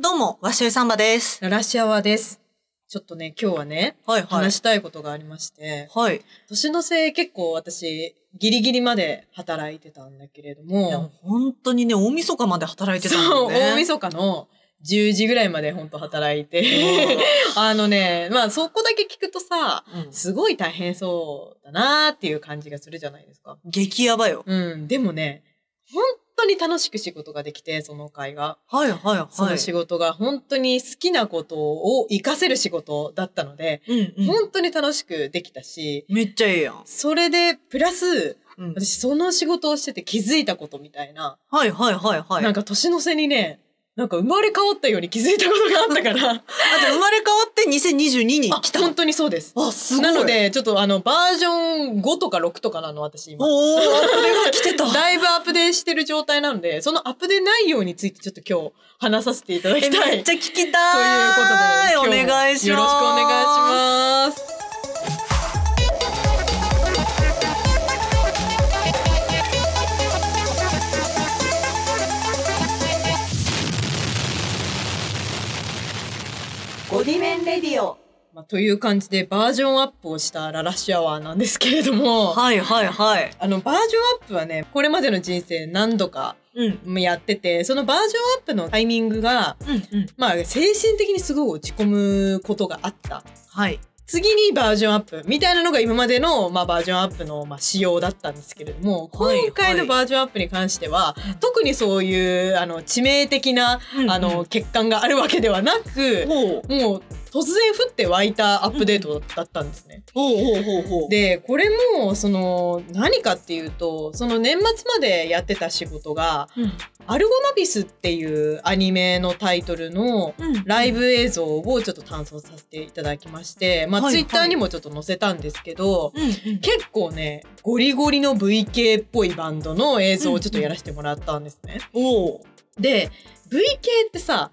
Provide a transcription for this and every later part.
どうも、ワッシュイサンバです。ララシアワです。ちょっとね、今日はね、はいはい。話したいことがありまして、はい。年の瀬結構私、ギリギリまで働いてたんだけれどいや、も、本当にね、大晦日まで働いてたんだそう、よね。大晦日の10時ぐらいまで本当働いて、あのね、まあそこだけ聞くとさ、うんすごい大変そうだなーっていう感じがするじゃないですか。激ヤバよ。うん、でもね、本当に楽しく仕事ができて、その会が。はいはいはい。その仕事が本当に好きなことを活かせる仕事だったので、うんうん。本当に楽しくできたし、めっちゃええやん。それで、プラス、うん私その仕事をしてて気づいたことみたいな、はいはいはいはい。なんか年の瀬にね、なんか生まれ変わったように気づいたことがあったから、あと生まれ変わって2022にあ来た。本当にそうです。あ、すごい。なの、で、ちょっとあの、バージョン5とか6とかなの、私今。おー、これが来てた。だいぶアップデートしてる状態なので、そのアップデ内容についてちょっと今日話させていただきえたい。めっちゃ聞きたい。ということで、お願いします。よろしくお願いします。レディオ。まあ、という感じでバージョンアップをしたララッシュアワーなんですけれども、はいはいはい。あの、バージョンアップはね、これまでの人生何度かうん。やってて、そのバージョンアップのタイミングが、うんうん。まあ、精神的にすごい落ち込むことがあった。はい。次にバージョンアップみたいなのが今までの、まあ、バージョンアップの、まあ、仕様だったんですけれども、はい今回のバージョンアップに関しては、特にそういう、あの、致命的な、あの、欠陥があるわけではなく。もう、突然降って湧いたアップデートだったんですね。ほうほうほうほう。で、これも、その、何かっていうと、その年末までやってた仕事が、うん、アルゴナビスっていうアニメのタイトルのうん。ライブ映像をちょっと担当させていただきまして、まあ、はいツイッターにもちょっと載せたんですけど、うんうん。結構ね、ゴリゴリの VK っぽいバンドの映像をちょっとやらせてもらったんですね。おう。で、VK ってさ、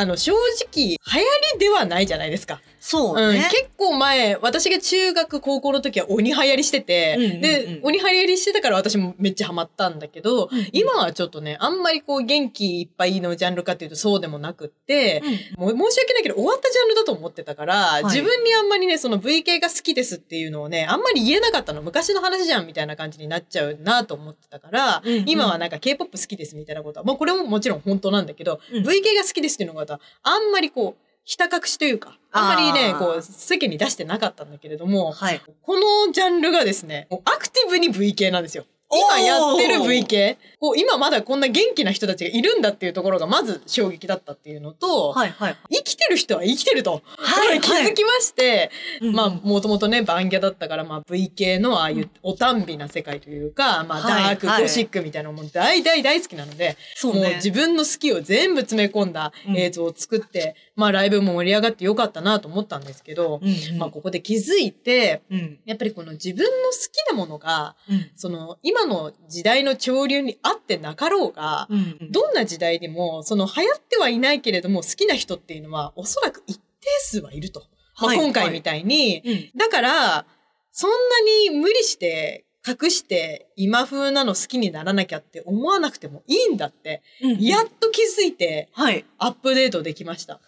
あの、正直、流行りではないじゃないですか。うん、そうね。結構前、私が中学、高校の時は鬼流行りしてて、うんうんうん。で、鬼流行りしてたから私もめっちゃハマったんだけど、うん今はちょっとね、あんまりこう元気いっぱいのジャンルかっていうとそうでもなくって、もう申し訳ないけど終わったジャンルだと思ってたから、い。自分にあんまりね、その VK が好きですっていうのをね、あんまり言えなかったの。昔の話じゃんみたいな感じになっちゃうなと思ってたから、うんうん。今はなんか K-POP 好きですみたいなことは、まあこれももちろん本当なんだけど、うん。VK が好きですっていうのがあんまりこう、ひた隠しというか、あんまりねこう、世間に出してなかったんだけれども、はい。このジャンルがですね、アクティブに VK なんですよ。今やってるおー VK、こう今まだこんな元気な人たちがいるんだっていうところがまず衝撃だったっていうのと、はいはい。生きてる人は生きてると、はい気づきまして、うんまあもともとね、バンギャだったから、まあ VK のああいうおたんびな世界というか、まあはいダーク、はいゴシックみたいなのも大大大好きなので、そうね。もう自分の好きを全部詰め込んだ映像を作って、まあライブも盛り上がってよかったなと思ったんですけど、うんうんまあここで気づいて、うん。やっぱりこの自分の好きなものが、うん。その今の時代の潮流に合ってなかろうが、うん。どんな時代でも、その流行ってはいないけれども好きな人っていうのはおそらく一定数はいると。まあ、はい今回みたいに、うん。だから、そんなに無理して隠して今風なの好きにならなきゃって思わなくてもいいんだって、うんやっと気づいてはい。アップデートできました。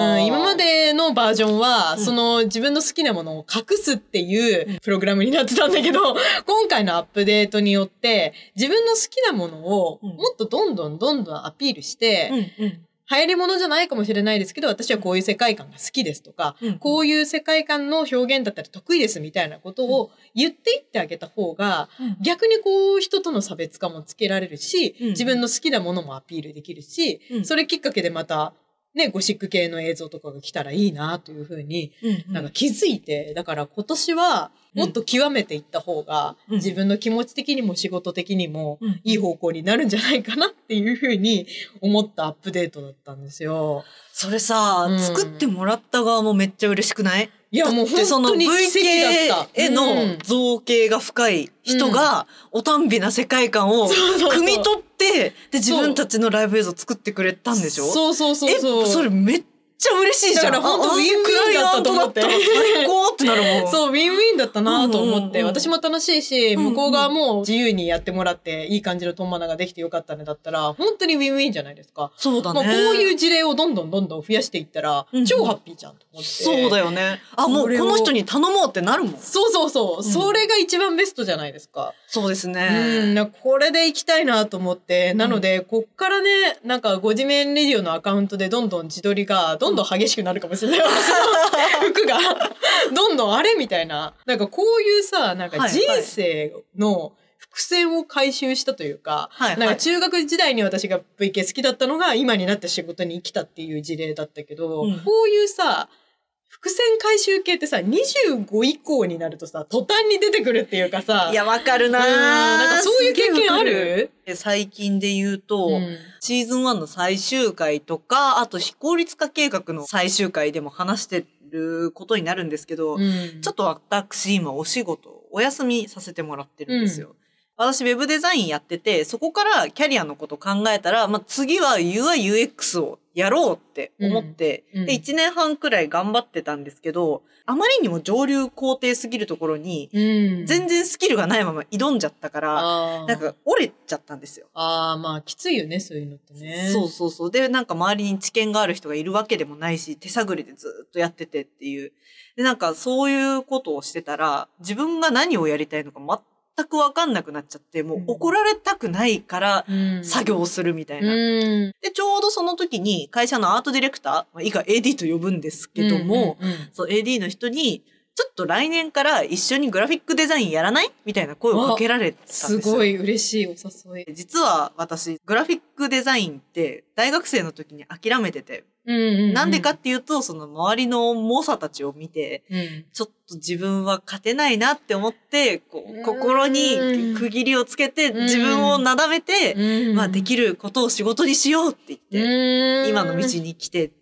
うん、今までのバージョンは、うん。その自分の好きなものを隠すっていうプログラムになってたんだけど、今回のアップデートによって、自分の好きなものをうん。もっとどんどんどんどんアピールして、うんうん。流行り物じゃないかもしれないですけど、私はこういう世界観が好きですとか、うん。こういう世界観の表現だったら得意ですみたいなことを言っていってあげた方が、逆にこう人との差別化もつけられるし、うん。自分の好きなものもアピールできるし、うん。それきっかけでまた、ね、ゴシック系の映像とかが来たらいいなというふうに、うんなんか気づいて、だから今年はもっと極めていった方が、うん。自分の気持ち的にも仕事的にもうん。いい方向になるんじゃないかなっていうふうに思ったアップデートだったんですよ。それさ、うん。作ってもらった側もめっちゃ嬉しくない？いやもう本当に奇跡だった。んの造詣が深い人が、お耽美な世界観を汲み取って、で、自分たちのライブ映像作ってくれたんでしょ？そうそうそうそう。え、それめっちゃ嬉しいじゃん。だから本当あウィンウィンだったと思って 最高ってなるもん。そう、ウィンウィンだったなと思って、うんうんうん私も楽しいし、うんうん向こう側も自由にやってもらって、いい感じのトンマナができてよかったねだったら、本当にウィンウィンじゃないですか。そうだね。まあ、こういう事例をどんどんどんどん増やしていったら、うんうん超ハッピーじゃんと思って。そうだよね。あ、もうこの人に頼もうってなるもん。そうそうそう。んそれが一番ベストじゃないですか。そうですうん、これで行きたいなと思って、なので、こっからね、なんか、ご自面レディオのアカウントでどんどん自撮りが、どんどん激しくなるかもしれない。私 の服が、どんどんあれみたいな。なんか、こういうさ、なんかはい人生の伏線を回収したというか、はいはい。なんか中学時代に私が VK 好きだったのが今になって仕事に生きたっていう事例だったけど、うんこういうさ、伏線回収系ってさ、25以降になるとさ、途端に出てくるっていうかさ、いや、わかるなうんなんかそういう経験ある？え最近で言うと、うん。シーズン1の最終回とか、あと非効率化計画の最終回でも話してることになるんですけど、うん。ちょっと私今お仕事お休みさせてもらってるんですよ。私ウェブデザインやってて、そこからキャリアのこと考えたら、まあ、次は UI UX をやろうって思って、うんうんで、1年半くらい頑張ってたんですけど、あまりにも上流工程すぎるところに、うん全然スキルがないまま挑んじゃったから、なんか折れちゃったんですよ。あーまあきついよねそういうのってねそうそうそう。で、なんか周りに知見がある人がいるわけでもないし、手探りでずっとやっててっていう。で、なんかそういうことをしてたら、自分が何をやりたいのか全くわかんなくなっちゃって、もう怒られたくないからうん。作業をするみたいな。うん。で、ちょうどその時に会社のアートディレクター、まあ以下 AD と呼ぶんですけども、うんうんそう AD の人に、ちょっと来年から一緒にグラフィックデザインやらない？みたいな声をかけられたんですよ。すごい嬉しいお誘い。実は私、グラフィックデザインって大学生の時に諦めてて、うんうんうん。なんでかっていうと、その周りの猛者たちを見て、うん。ちょっと自分は勝てないなって思って、こうん。う、心に区切りをつけて、うん。自分をなだめて、うん。まあできることを仕事にしようって言って、今の道に来て、で、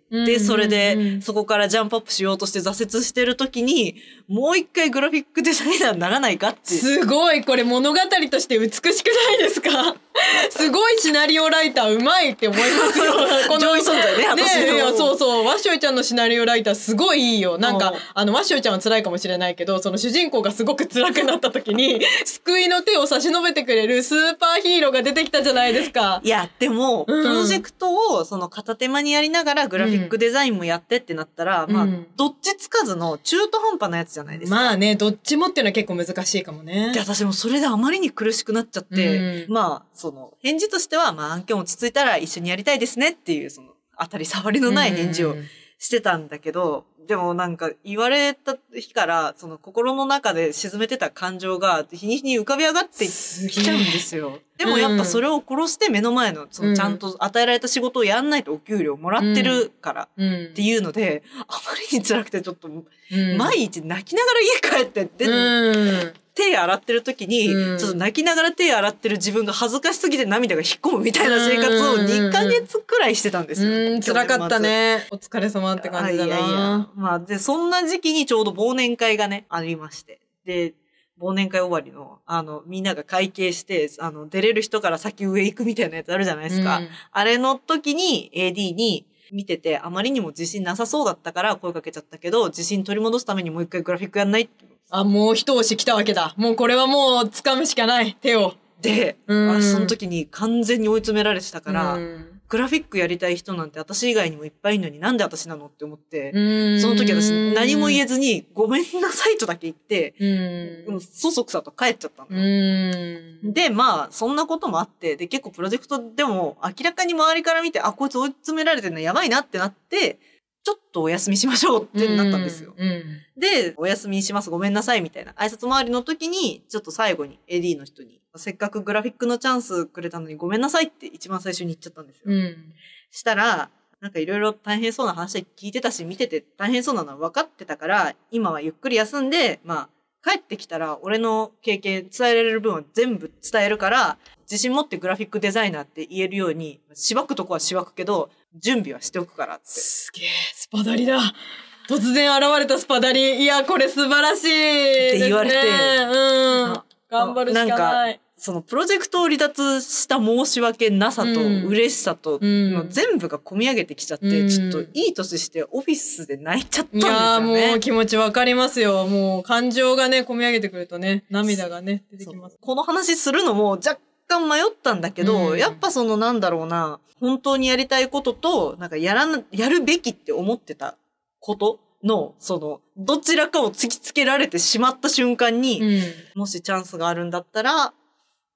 それで、そこからジャンプアップしようとして挫折してる時に、もう一回グラフィックデザイナーにならないかって。すごい。これ物語として美しくないですか？すごいシナリオライターうまいって思いますよ。この上位存在ね。ねえいやそうそう。ワッショイちゃんのシナリオライターすごいいいよ。なんかうん。あのワッショイちゃんは辛いかもしれないけどその主人公がすごく辛くなった時に 救いの手を差し伸べてくれるスーパーヒーローが出てきたじゃないですか。いや、でも、うん。プロジェクトをその片手間にやりながらグラフィックデザインもやってってなったら、まあうん、どっちつかずの中途半端なやつじゃないですか。まあねどっちもっていうのは結構難しいかもね。で、私もそれであまりに苦しくなっちゃって、うん。まあ、その、返事としては、まあ、案件落ち着いたら一緒にやりたいですねっていう、その、当たり障りのない返事をうん。してたんだけど、でもなんか言われた日から、その心の中で沈めてた感情が日に日に浮かび上がってきちゃうんですよ。でもやっぱそれを殺して目の前の、そのちゃんと与えられた仕事をやんないとお給料もらってるからうん。っていうので、あまりに辛くてちょっとうん。毎日泣きながら家帰って、で、うん手洗ってる時に、うんちょっと泣きながら手洗ってる自分が恥ずかしすぎて涙が引っ込むみたいな生活を2ヶ月くらいしてたんですよ。うん、辛かったね。お疲れ様って感じだな。あいやいや。まあ、で、そんな時期にちょうど忘年会がね、ありまして。で、忘年会終わりの、あの、みんなが会計して、あの、出れる人から先上行くみたいなやつあるじゃないですか。うんあれの時に AD に見てて、あまりにも自信なさそうだったから声かけちゃったけど、自信取り戻すためにもう一回グラフィックやんないあ、もう一押し来たわけだ。もうこれはもう掴むしかない。手を。で、うんあその時に完全に追い詰められてたから、うんグラフィックやりたい人なんて私以外にもいっぱいいるのになんで私なのって思って、うんその時私何も言えず。ずにごめんなさいとだけ言って、うんそそくさと帰っちゃったの。うん。で、まあ、そんなこともあって、で、結構プロジェクトでも明らかに周りから見て、あ、こいつ追い詰められてるのやばいなってなって、ちょっとお休みしましょうってなったんですよ。うん。で、お休みします、ごめんなさいみたいな挨拶回りの時に、ちょっと最後に AD の人に、せっかくグラフィックのチャンスくれたのにごめんなさいって一番最初に言っちゃったんですよ。うん。したら、なんかいろいろ大変そうな話聞いてたし、見てて大変そうなのは分かってたから、今はゆっくり休んで、まあ、帰ってきたら俺の経験伝えられる分は全部伝えるから、自信持ってグラフィックデザイナーって言えるように、しばくとこはしばくけど、準備はしておくからって。すげえ、スパダリだ。突然現れたスパダリ。いや、これ素晴らしい。って言われてうんあ。頑張るしかない。そのプロジェクトを離脱した申し訳なさとうん嬉しさとうんの全部が込み上げてきちゃって、うんちょっといい年してオフィスで泣いちゃったんいやですよーもうね。気持ちわかりますよ。もう感情がね、込み上げてくるとね、涙がね、出てきます。この話するのも若干迷ったんだけど、うんやっぱそのなんだろうな、本当にやりたいことと、なんかやらな、やるべきって思ってたことの、その、どちらかを突きつけられてしまった瞬間に、うん。もしチャンスがあるんだったら、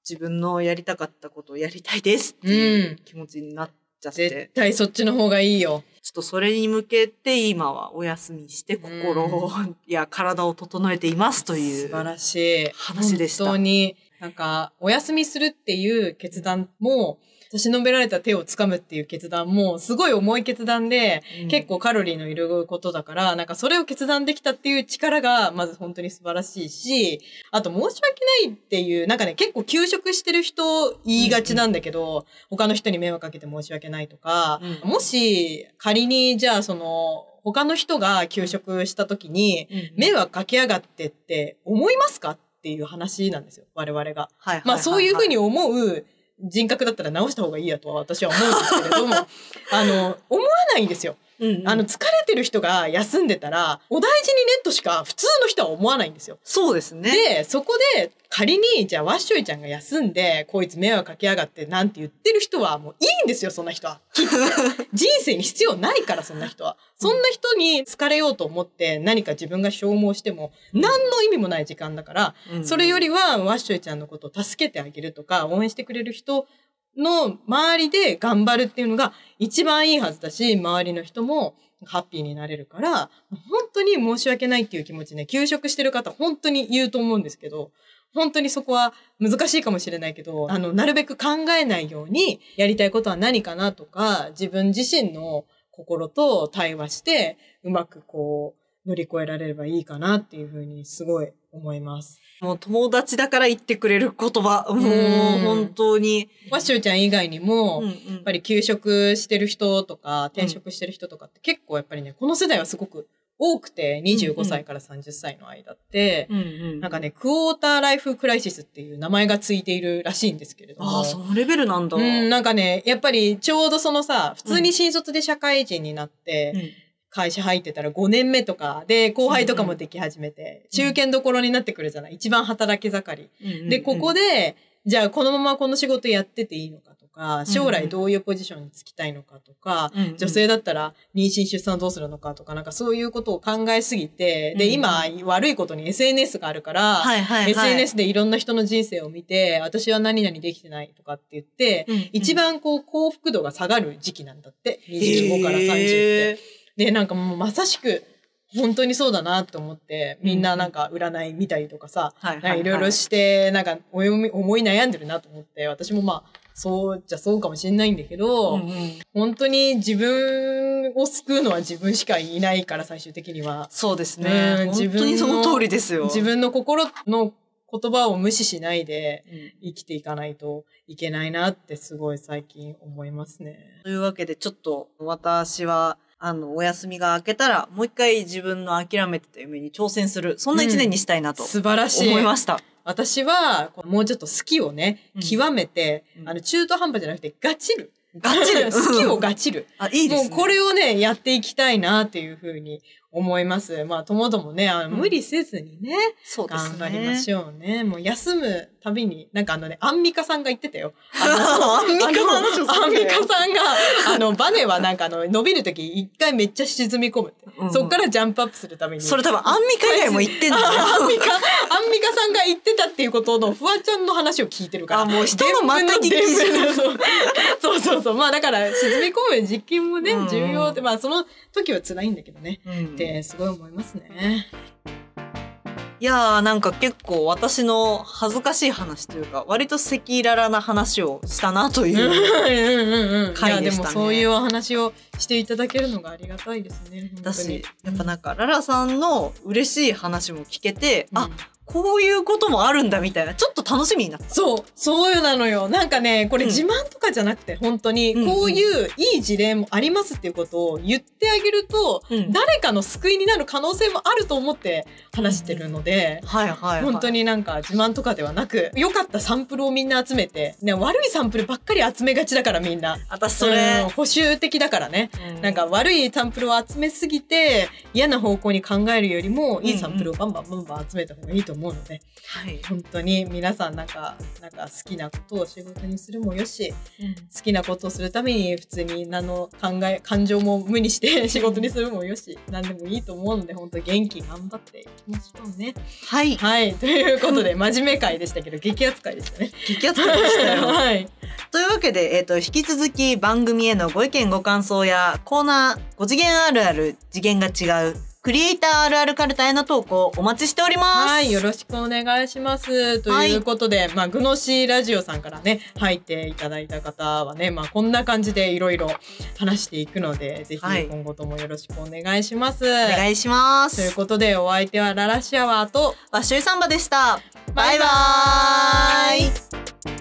自分のやりたかったことをやりたいですっていううん気持ちになっちゃって、絶対そっちの方がいいよ。ちょっとそれに向けて今はお休みして心を、や体を整えていますという。素晴らしい話でした本当に、なんか、お休みするっていう決断も、差し伸べられた手を掴むっていう決断も、すごい重い決断で、うん。結構カロリーのいることだから、なんかそれを決断できたっていう力が、まず本当に素晴らしいし、あと申し訳ないっていう、なんかね、結構休職してる人言いがちなんだけど、他の人に迷惑かけて申し訳ないとか、うん。もし仮にじゃあその、他の人が休職した時に、迷惑かけやがってって思いますか？っていう話なんですよ、我々が。はいまあそういうふうには思う人格だったら直した方がいいやとは私は思うんですけれども、あの、思わないんですよ。うんうんあの、疲れてる人が休んでたら、お大事にねとしか普通の人は思わないんですよ。そうですね。で、そこで仮に、じゃあワッショイちゃんが休んで、こいつ迷惑かけやがってなんて言ってる人はもういいんですよ、そんな人は。人生に必要ないから、そんな人は。そんな人に疲れようと思って何か自分が消耗しても何の意味もない時間だから、うんそれよりはワッショイちゃんのことを助けてあげるとか、応援してくれる人の周りで頑張るっていうのが一番いいはずだし、周りの人もハッピーになれるから、本当に申し訳ないっていう気持ちね、休職してる方本当に言うと思うんですけど、本当にそこは難しいかもしれないけど、あの、なるべく考えないように、やりたいことは何かなとか、自分自身の心と対話して、うまくこう、乗り越えられればいいかなっていうふうにすごい思います。もう友達だから言ってくれる言葉。もう本当に。ワッシュちゃん以外にも、うんやうんっぱり休職してる人とか、転職してる人とかって結構やっぱりね、この世代はすごく多くて、うんう25ん歳から30歳の間って、うんうんなんかね、クォーターライフクライシスっていう名前がついているらしいんですけれども。ああ、そのレベルなんだ。うん、なんかね、やっぱりちょうどそのさ、普通に新卒で社会人になって、うん会社入ってたら5年目とかで後輩とかもでき始めて、うん中堅どころになってくるじゃない？一番働き盛り。で、ここで、じゃあこのままこの仕事やってていいのかとか、将来どういうポジションに就きたいのかとか、うんうん女性だったら妊娠出産どうするのかとか、なんかそういうことを考えすぎて、で、うん今悪いことに SNS があるから、はいはいはい。SNS でいろんな人の人生を見て、私は何々できてないとかって言って、うんうん一番こう幸福度が下がる時期なんだって。25から30って。へで、なんかもうまさしく、本当にそうだなと思って、みんななんか占い見たりとかさ、いなんかいろいろして、なんか思い悩んでるなと思って、私もまあ、そうじゃそうかもしれないんだけど、うんうん本当に自分を救うのは自分しかいないから最終的には。そうですね。うん本当にその通りですよ。自分の心の言葉を無視しないでうん生きていかないといけないなってすごい最近思いますね。というわけで、ちょっと私は、あの、お休みが明けたら、もう一回自分の諦めてた夢に挑戦する、そんな一年にしたいなと素晴らしい。思いました。私は、もうちょっと好きをね、うん極めて、うんあの、中途半端じゃなくて、ガチる。ガッチリ好きをガチる。あ、いいですね。もうこれをね、やっていきたいなっていうふうに思います。まあ、ともどもね、あのうん無理せずにね、そうですね。頑張りましょうね。もう休むたびに、なんかあのね、アンミカさんが言ってたよ。アンミカの話をするアンねミカさんが、あの、バネはなんかあの、伸びるとき一回めっちゃ沈み込む。うんそっからジャンプアップするために。それ多分アンミカ以外も言ってんだよ。アンミカ、アンミカさんが言ってたっていうことの、フワちゃんの話を聞いてるから。あもう人のまた聞き伝聞のそうそうそうそう。まあだから、沈み込む実験もねうん、重要で、まあその時は辛いんだけどね。うんって、すごい思いますね。いやーなんか結構私の恥ずかしい話というか割と赤裸々な話をしたなと うんいう。うんうんうん。いや、で回でしたねもそういうお話をしていただけるのがありがたいですね。本当にだし、やっぱなんか、ララさんの嬉しい話も聞けて、あうん、こういうこともあるんだみたいな、ちょっと楽しみになった。そう、そうなのよ。なんかね、これうん自慢とかじゃなくて、本当に、うんうんこういういい事例もありますっていうことを言ってあげると、うん誰かの救いになる可能性もあると思って話してるので、はいはい、はい。本当になんか自慢とかではなく、良かったサンプルをみんな集めて、ね、悪いサンプルばっかり集めがちだからみんな。私それうん、補修的だからね。うなんか悪いサンプルを集めすぎて嫌な方向に考えるよりもいいサンプルをバンバンバンバン集めた方がいいと思うので、はい。本当に皆さんなんかなんか好きなことを仕事にするもよし好きなことをするために普通に何の考え感情も無にして仕事にするもよし何でもいいと思うので本当元気頑張っていきましょうね。はい。はい ということで真面目会でしたけど激アツ会でしたね。激アツでしたよ。はい、というわけで、えっ、と、引き続き番組へのご意見ご感想やコーナー、5次元あるある、次元が違う、クリエイターあるあるカルタへの投稿お待ちしております。はい、よろしくお願いします。ということで、まあ、グノシーラジオさんからね、入っていただいた方はね、まあ、こんな感じでいろいろ話していくので、ぜひはい今後ともよろしくお願いします。お願いしまというす。ことで、お相手はララシアワーと、ワッシュイサンバでした。バイバーイ